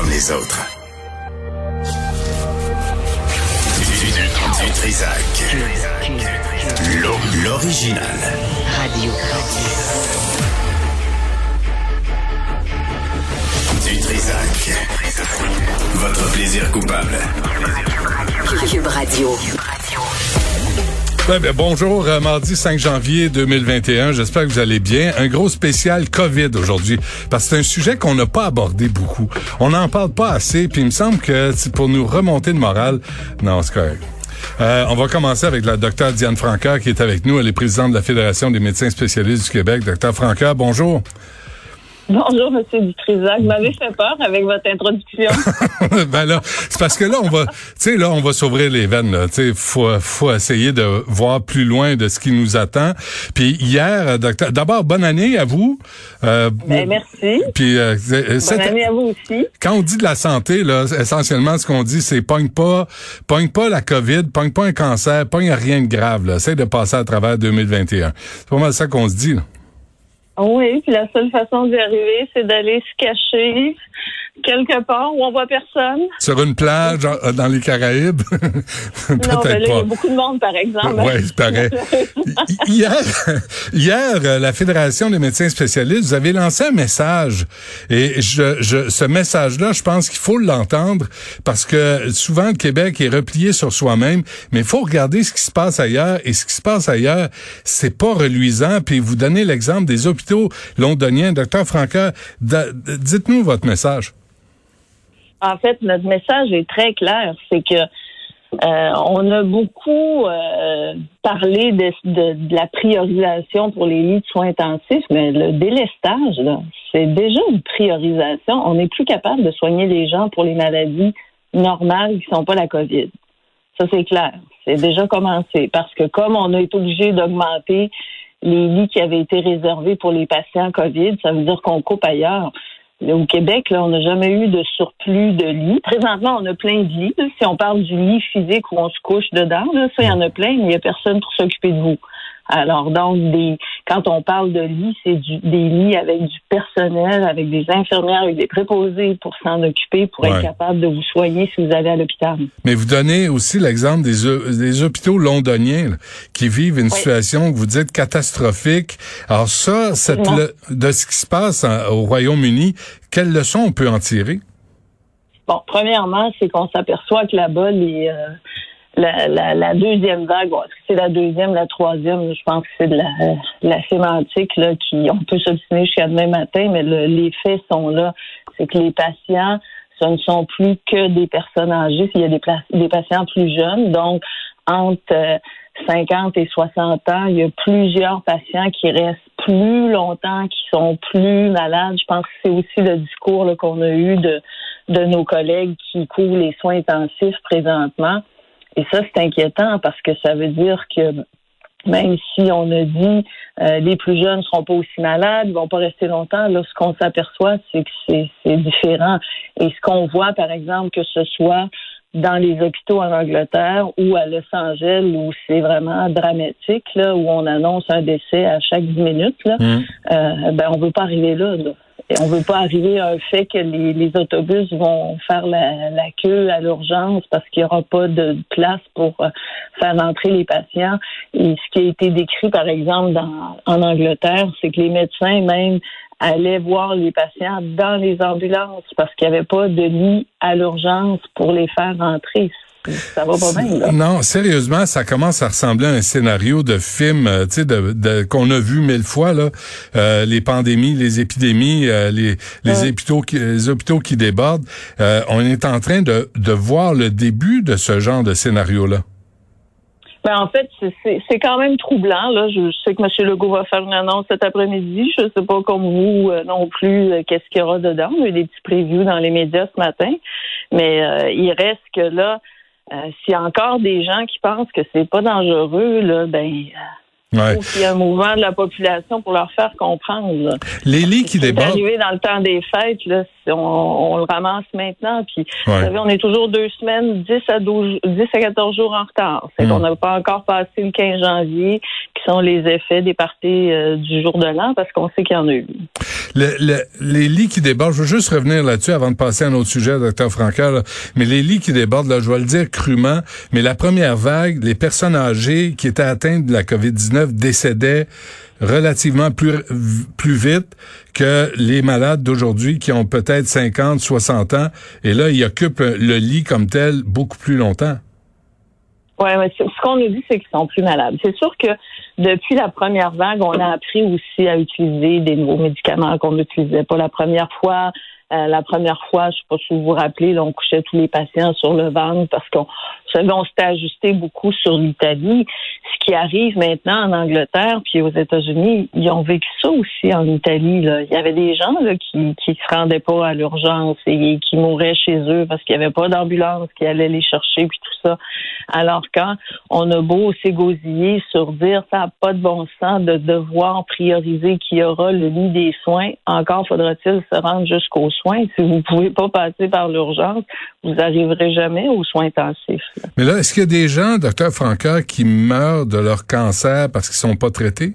comme les autres. Du, Trisac. L'o- L'original. Radio. Du Trisac. Votre plaisir coupable. Cube Radio. Ouais, ben, bonjour, euh, mardi 5 janvier 2021. J'espère que vous allez bien. Un gros spécial COVID aujourd'hui, parce que c'est un sujet qu'on n'a pas abordé beaucoup. On n'en parle pas assez, puis il me semble que pour nous remonter le moral, non, c'est correct. Euh, on va commencer avec la docteure Diane Franca qui est avec nous. Elle est présidente de la Fédération des médecins spécialistes du Québec. Docteur Franca, bonjour. Bonjour, Monsieur Dutrisac. Vous m'avez fait peur avec votre introduction. ben là, c'est parce que là, on va, tu sais, là, on va s'ouvrir les veines. Là, tu sais, faut, faut essayer de voir plus loin de ce qui nous attend. Puis hier, euh, docteur, d'abord bonne année à vous. Euh, Ben, merci. Puis euh, euh, Bonne année à vous aussi. quand on dit de la santé, là, essentiellement, ce qu'on dit, c'est pogne pas, pogne pas la COVID, pogne pas un cancer, pogne rien de grave. Là, essaye de passer à travers 2021. C'est pas mal ça qu'on se dit. Là. Oui, puis la seule façon d'y arriver, c'est d'aller se cacher quelque part où on voit personne. Sur une plage en- dans les Caraïbes, Non, ben là, peut-être il y a beaucoup de monde, par exemple. Oui, c'est pareil. Hi- Hier, hier, euh, la Fédération des médecins spécialistes, vous avez lancé un message. Et je, je, ce message-là, je pense qu'il faut l'entendre parce que souvent, le Québec est replié sur soi-même, mais il faut regarder ce qui se passe ailleurs. Et ce qui se passe ailleurs, c'est pas reluisant. Puis vous donnez l'exemple des hôpitaux londoniens. Docteur Franca, dites-nous votre message. En fait, notre message est très clair, c'est que euh, on a beaucoup euh, parlé de, de- de la priorisation pour les lits de soins intensifs, mais le délestage, c'est déjà une priorisation. On n'est plus capable de soigner les gens pour les maladies normales qui sont pas la COVID. Ça, c'est clair. C'est déjà commencé. Parce que comme on a été obligé d'augmenter les lits qui avaient été réservés pour les patients COVID, ça veut dire qu'on coupe ailleurs. Au Québec, là, on n'a jamais eu de surplus de lits. Présentement, on a plein de lits. Si on parle du lit physique où on se couche dedans, là, ça, il y en a plein, mais il n'y a personne pour s'occuper de vous. Alors, donc, des, quand on parle de lits, c'est des lits avec du personnel, avec des infirmières, avec des préposés pour s'en occuper, pour Ouais. être capable de vous soigner si vous allez à l'hôpital. Mais vous donnez aussi l'exemple des, hô- des hôpitaux londoniens là, qui vivent une situation que vous dites catastrophique. Alors ça, cette Absolument. le- de ce qui se passe en- au Royaume-Uni, quelle leçon on peut en tirer? Bon, premièrement, c'est qu'on s'aperçoit que là-bas, les, euh, la, la, la deuxième vague, bon, c'est la deuxième, la troisième, je pense que c'est de la, la sémantique là, qui on peut s'obstiner jusqu'à demain matin, mais le- les faits sont là. C'est que les patients, ce ne sont plus que des personnes âgées, il y a des, des patients plus jeunes, donc entre euh, 50 et 60 ans, il y a plusieurs patients qui restent plus longtemps, qui sont plus malades. Je pense que c'est aussi le discours qu'on a eu de, de nos collègues qui couvrent les soins intensifs présentement. Et ça, c'est inquiétant parce que ça veut dire que même si on a dit euh, les plus jeunes ne seront pas aussi malades, ils vont pas rester longtemps, là, ce qu'on s'aperçoit, c'est que c'est c'est différent. Et ce qu'on voit, par exemple, que ce soit dans les hôpitaux en Angleterre ou à Los Angeles où c'est vraiment dramatique, là, où on annonce un décès à chaque 10 minutes, là, euh, ben on veut pas arriver là. là. On veut pas arriver à un fait que les, les autobus vont faire la, queue à l'urgence parce qu'il y aura pas de place pour euh, faire entrer les patients. Et ce qui a été décrit, par exemple, dans, en Angleterre, c'est que les médecins même allaient voir les patients dans les ambulances parce qu'il n'y avait pas de lit à l'urgence pour les faire rentrer. Ça va pas bien, là. Non, sérieusement, ça commence à ressembler à un scénario de film, euh, tu sais, de, de- qu'on a vu mille fois là, Euh, les pandémies, les épidémies, euh, les les Ouais. hôpitaux qui les hôpitaux qui débordent. Euh, on est en train de de voir le début de ce genre de scénario là. Ben, en fait, c'est- quand même troublant. Là. Je sais que M. Legault va faire une annonce cet après-midi. Je ne sais pas comme vous euh, non plus euh, qu'est-ce qu'il y aura dedans. Il y a eu des petits previews dans les médias ce matin. Mais euh, il reste que là, euh, s'il y a encore des gens qui pensent que c'est pas dangereux, là, ben euh, Ouais. faut qu'il y ait un mouvement de la population pour leur faire comprendre. là. Les lits qui débordent. arrivé dans le temps des fêtes, là, on, on le ramasse maintenant. Puis, Ouais. vous savez, on est toujours deux semaines, 10 à 12, 10 à 14 jours en retard. C'est Mm. qu'on n'a pas encore passé le 15 janvier, qui sont les effets des parties euh, du jour de l'an, parce qu'on sait qu'il y en a eu. Le- le- les lits qui débordent, je veux juste revenir là-dessus avant de passer à un autre sujet, docteur Franca, là. mais les lits qui débordent, là, je vais le dire crûment, mais la première vague, les personnes âgées qui étaient atteintes de la COVID-19 décédaient relativement plus, plus vite que les malades d'aujourd'hui qui ont peut-être 50, 60 ans, et là, ils occupent le lit comme tel beaucoup plus longtemps. Oui, ce ce qu'on nous dit, c'est qu'ils sont plus malades. C'est sûr que depuis la première vague, on a appris aussi à utiliser des nouveaux médicaments qu'on n'utilisait pas la première fois. Euh, la première fois, je sais pas si vous vous rappelez, là, on couchait tous les patients sur le ventre parce qu'on on s'était ajusté beaucoup sur l'Italie. Ce qui arrive maintenant en Angleterre puis aux États-Unis, ils ont vécu ça aussi en Italie. Là. Il y avait des gens là, qui qui se rendaient pas à l'urgence et qui mouraient chez eux parce qu'il y avait pas d'ambulance qui allait les chercher puis tout ça. Alors quand on a beau s'égosiller sur dire ça n'a pas de bon sens de devoir prioriser qui aura le lit des soins, encore faudra-t-il se rendre jusqu'aux soins. Si vous pouvez pas passer par l'urgence, vous arriverez jamais aux soins intensifs. là. Mais là, est-ce qu'il y a des gens, docteur Franca, qui meurent de leur cancer parce qu'ils sont pas traités?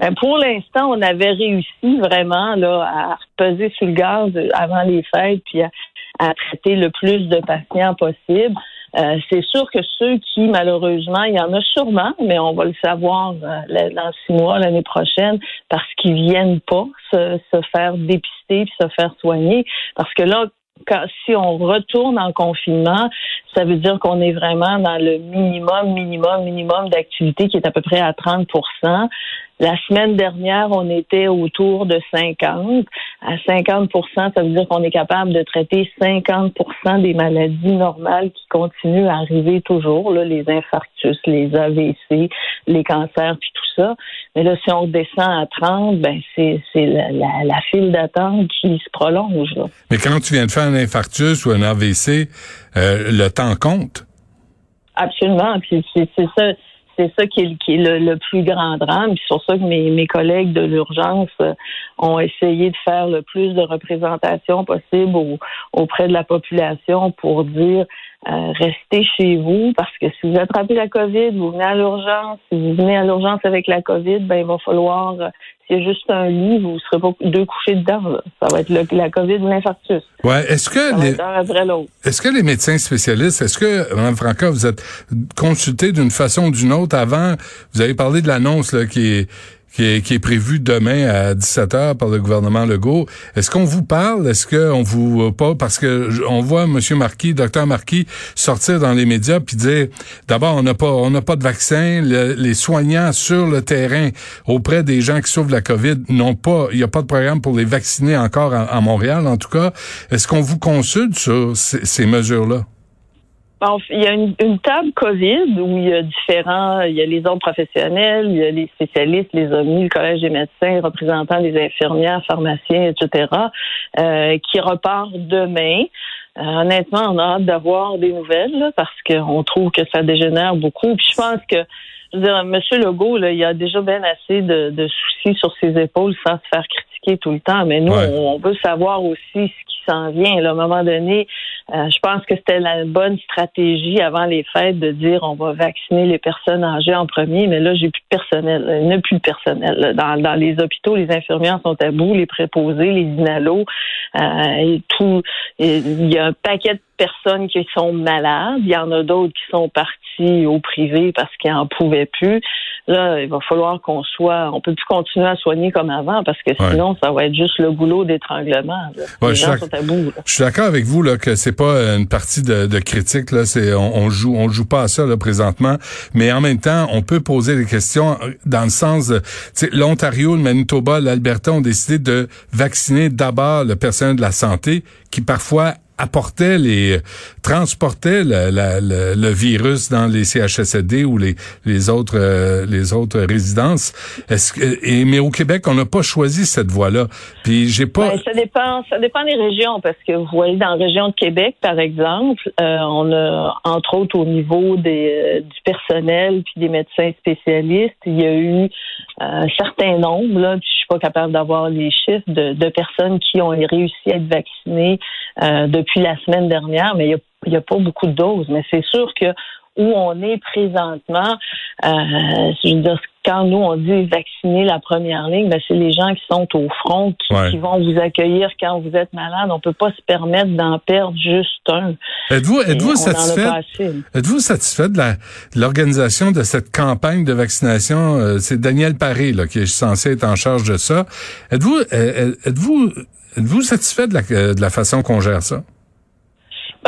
Ben, pour l'instant, on avait réussi vraiment là, à peser sur le gaz avant les fêtes puis à, à traiter le plus de patients possible. Euh, c'est sûr que ceux qui, malheureusement, il y en a sûrement, mais on va le savoir euh, dans six mois, l'année prochaine, parce qu'ils viennent pas se, faire dépister se faire soigner. Parce que là, quand, si on retourne en confinement, ça veut dire qu'on est vraiment dans le minimum, minimum, minimum d'activité qui est à peu près à 30 la semaine dernière, on était autour de 50. À 50% ça veut dire qu'on est capable de traiter 50% des maladies normales qui continuent à arriver toujours, là, les infarctus, les AVC, les cancers, puis tout ça. Mais là, si on descend à 30, ben c'est la, la, la file d'attente qui se prolonge. Là. Mais quand tu viens de faire un infarctus ou un AVC, euh, le temps compte. Absolument. Puis c'est ça. C'est ça qui est, qui est le, plus grand drame. C'est pour ça que mes, collègues de l'urgence euh, ont essayé de faire le plus de représentation possible au- auprès de la population pour dire euh, restez chez vous parce que si vous attrapez la COVID, vous venez à l'urgence. Si vous venez à l'urgence avec la COVID, ben il va falloir a juste un lit, vous ne serez pas deux couchés dedans. là. Ça va être le- la COVID ou l'infarctus. Ouais. Est-ce que les, est-ce que les médecins spécialistes, est-ce que, Mme Franca, vous êtes consulté d'une façon ou d'une autre? Avant? Vous avez parlé de l'annonce là, qui est qui est, qui est prévue demain à 17 heures par le gouvernement Legault. Est-ce qu'on vous parle? Est-ce qu'on vous pas? Parce que on voit M. Marquis, Dr Marquis, sortir dans les médias puis dire d'abord on n'a pas on n'a pas de vaccin, Le- les soignants sur le terrain auprès des gens qui souffrent de la COVID n'ont pas, il n'y a pas de programme pour les vacciner encore à, Montréal en tout cas. Est-ce qu'on vous consulte sur ces mesures-là? Bon, il y a une, une table COVID où il y a différents, il y a les autres professionnels, il y a les spécialistes, les OMI, le Collège des médecins, représentants des infirmières, pharmaciens, etc., euh, qui repart demain. Euh, honnêtement, on a hâte d'avoir des nouvelles là, parce qu'on trouve que ça dégénère beaucoup. Puis je pense que, je veux dire, M. Legault, là, il a déjà bien assez de, de soucis sur ses épaules sans se faire critiquer tout le temps. Mais nous, Ouais. on, veut savoir aussi ce qui s'en vient. Là. À un moment donné, euh, je pense que c'était la bonne stratégie avant les fêtes de dire on va vacciner les personnes âgées en premier, mais là, j'ai plus de personnel. là. Il n'y a plus de personnel. Dans, dans les hôpitaux, les infirmières sont à bout, les préposés, les inalos, euh, et tout. Il y a un paquet de personnes qui sont malades. Il y en a d'autres qui sont partis au privé parce qu'ils n'en pouvaient plus. Là, il va falloir qu'on soit, on peut plus continuer à soigner comme avant parce que Ouais. sinon, ça va être juste le goulot d'étranglement. là. Ouais, les je suis gens d'ac- sont à bout. là. Je suis d'accord avec vous là que c'est pas une partie de, de critique là, c'est on, on joue on joue pas à ça là présentement, mais en même temps on peut poser des questions euh, dans le sens l'Ontario, le Manitoba, l'Alberta ont décidé de vacciner d'abord le personnel de la santé qui parfois apportaient les transportaient le, le, virus dans les CHSLD ou les les autres euh, les autres résidences. Est-ce que mais au Québec, on n'a pas choisi cette voie-là. Puis j'ai pas. Ben, ça dépend ça dépend des régions parce que vous voyez dans la région de Québec par exemple, euh, on a entre autres au niveau des du personnel puis des médecins spécialistes, il y a eu un certain nombre là, pas capable d'avoir les chiffres de, personnes qui ont réussi à être vaccinées euh, depuis la semaine dernière, mais il n'y a, pas beaucoup de doses. Mais c'est sûr que où on est présentement, euh, je veux dire, quand nous on dit vacciner la première ligne, ben c'est les gens qui sont au front qui, vont vous accueillir quand vous êtes malade. On peut pas se permettre d'en perdre juste un. Êtes-vous êtes-vous satisfait? Êtes-vous satisfait de l'organisation de cette campagne de vaccination? Euh, C'est Daniel Paré là, qui est censé être en charge de ça. Êtes-vous êtes-vous Êtes-vous satisfait de la, euh, de la façon qu'on gère ça?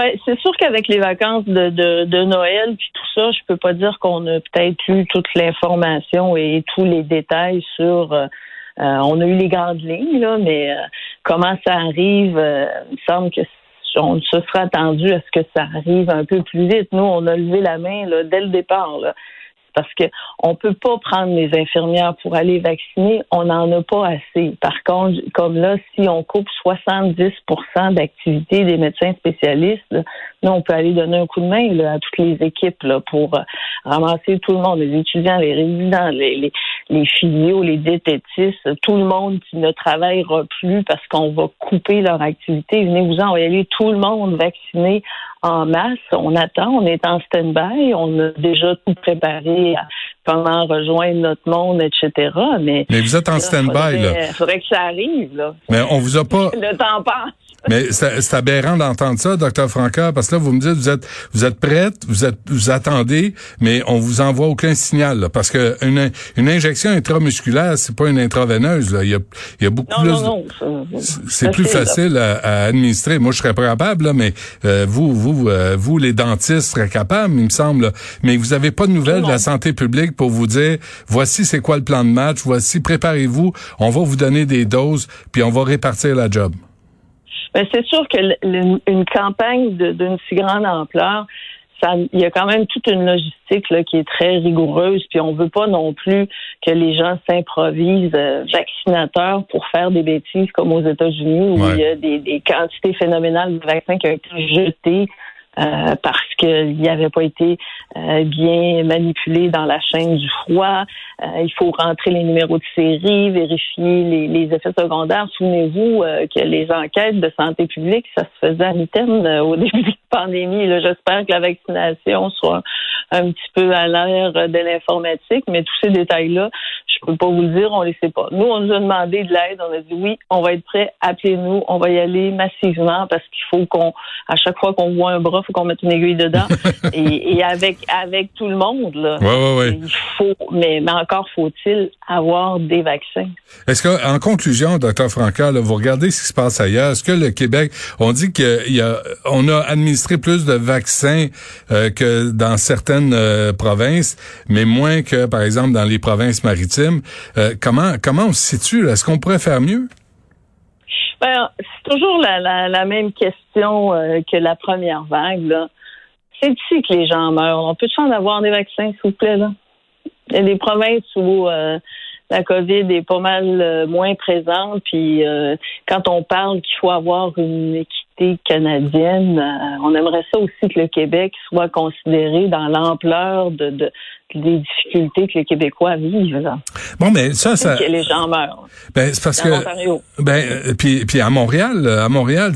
Ben, c'est sûr qu'avec les vacances de, de, Noël puis tout ça, je peux pas dire qu'on a peut-être eu toute l'information et tous les détails sur. Euh, euh, on a eu les grandes lignes là, mais comment ça arrive, il me semble que on se serait attendu à ce que ça arrive un peu plus vite. Nous, on a levé la main là, dès le départ. Là parce que on peut pas prendre les infirmières pour aller vacciner, on n'en a pas assez. Par contre, comme là, si on coupe 70% d'activité des médecins spécialistes, nous, on peut aller donner un coup de main à toutes les équipes là, pour euh, ramasser tout le monde, les étudiants, les résidents, les, les, filiaux, les diététistes, tout le monde qui ne travaillera plus parce qu'on va couper leur activité. Venez-vous-en, on va y aller tout le monde vacciné en masse. On attend, on est en stand-by, on a déjà tout préparé à comment rejoindre notre monde, etc. Mais, mais vous êtes en stand-by, là. Il faudrait que ça arrive, là. Mais on vous a pas. Le temps passe. Mais c'est aberrant d'entendre ça, docteur Franca, parce que là, vous me dites, vous êtes, vous êtes prête, vous êtes, vous attendez, mais on vous envoie aucun signal, parce que une, une injection intramusculaire, c'est pas une intraveineuse, là. Il y a, il y a beaucoup plus. Non, non, c'est plus facile à, administrer. Moi, je serais pas capable, là, mais euh, vous, vous, euh, vous, les dentistes seraient capables, il me semble. Mais vous avez pas de nouvelles de la santé publique pour vous dire, voici c'est quoi le plan de match, voici, préparez-vous, on va vous donner des doses, puis on va répartir la job. Ben, c'est sûr que une campagne d'une si grande ampleur, ça, il y a quand même toute une logistique là, qui est très rigoureuse, puis on veut pas non plus que les gens s'improvisent euh, vaccinateurs pour faire des bêtises comme aux États-Unis où il y a des, des, quantités phénoménales de vaccins qui ont été jetés euh, parce qu'il n'avait pas été euh, bien manipulé dans la chaîne du froid. Euh, il faut rentrer les numéros de série, vérifier les, les effets secondaires. Souvenez-vous que les enquêtes de santé publique, ça se faisait à mi-terme au début pandémie. J'espère que la vaccination soit un petit peu à l'air de l'informatique, mais tous ces détails-là, je peux pas vous le dire, on les sait pas. Nous, on nous a demandé de l'aide, on a dit oui, on va être prêt, appelez-nous, on va y aller massivement parce qu'il faut qu'on, à chaque fois qu'on voit un bras, il faut qu'on mette une aiguille dedans. et, avec avec tout le monde, là. Il faut, mais, mais encore faut-il avoir des vaccins. Est-ce que, en conclusion, docteur Franca, vous regardez ce qui se passe ailleurs? Est-ce que le Québec, on dit qu'il y a, on a administré plus de vaccins euh, que dans certaines euh, provinces, mais moins que, par exemple, dans les provinces maritimes. Euh, comment comment on se situe? Est-ce qu'on pourrait faire mieux? Ben, c'est toujours la, même question que la première vague. C'est ici que les gens meurent. On peut-tu en avoir des vaccins, s'il vous plaît? Il y a des provinces où la COVID est pas mal moins présente. Puis quand on parle qu'il faut avoir une équité canadienne, on aimerait ça aussi que le Québec soit considéré dans l'ampleur de, de, des difficultés que les Québécois vivent. Là. Bon, mais ça, ça. Que les gens meurent. Ben, c'est parce que. Ben, euh, puis, puis à Montréal, à Montréal,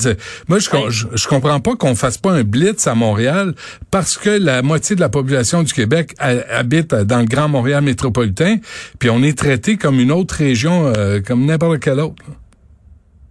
moi, je, je, comprends pas qu'on fasse pas un blitz à Montréal parce que la moitié de la population du Québec habite dans le Grand Montréal métropolitain, puis on est traité comme une autre région, euh, comme n'importe quelle autre.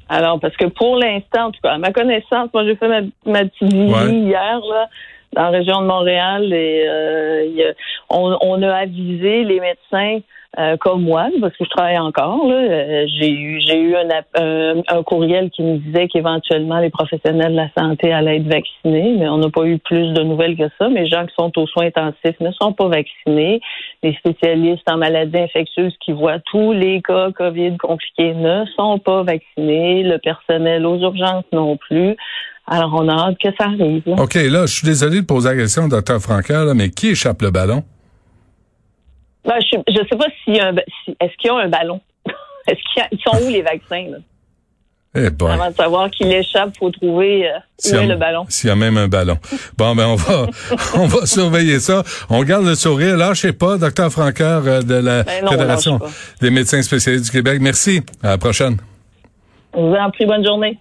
Alors, parce que pour l'instant, en tout cas, à ma connaissance, moi, j'ai fait ma, ma petite visite hier, là dans la région de Montréal et euh, on, a avisé les médecins euh, comme moi, parce que je travaille encore. Euh, j'ai eu un, courriel qui me disait qu'éventuellement les professionnels de la santé allaient être vaccinés, mais on n'a pas eu plus de nouvelles que ça. Mais les gens qui sont aux soins intensifs ne sont pas vaccinés. Les spécialistes en maladies infectieuses qui voient tous les cas COVID compliqués ne sont pas vaccinés. Le personnel aux urgences non plus. Alors, on a hâte que ça arrive. OK, là, je suis désolé de poser la question, docteur Franca, mais qui échappe le ballon? Ben, je ne sais pas s'il y a un, si, est-ce qu'il y a un ballon? est-ce qu'ils ils sont où les vaccins là? Eh bon. Avant de savoir qu'il échappe, faut trouver euh, où est le ballon. S'il y a même un ballon. Bon, ben on va on va surveiller ça. On garde le sourire. Lâchez pas, docteur Franqueur euh, de la ben Fédération des médecins spécialistes du Québec. Merci. À la prochaine. vous en prie, bonne journée.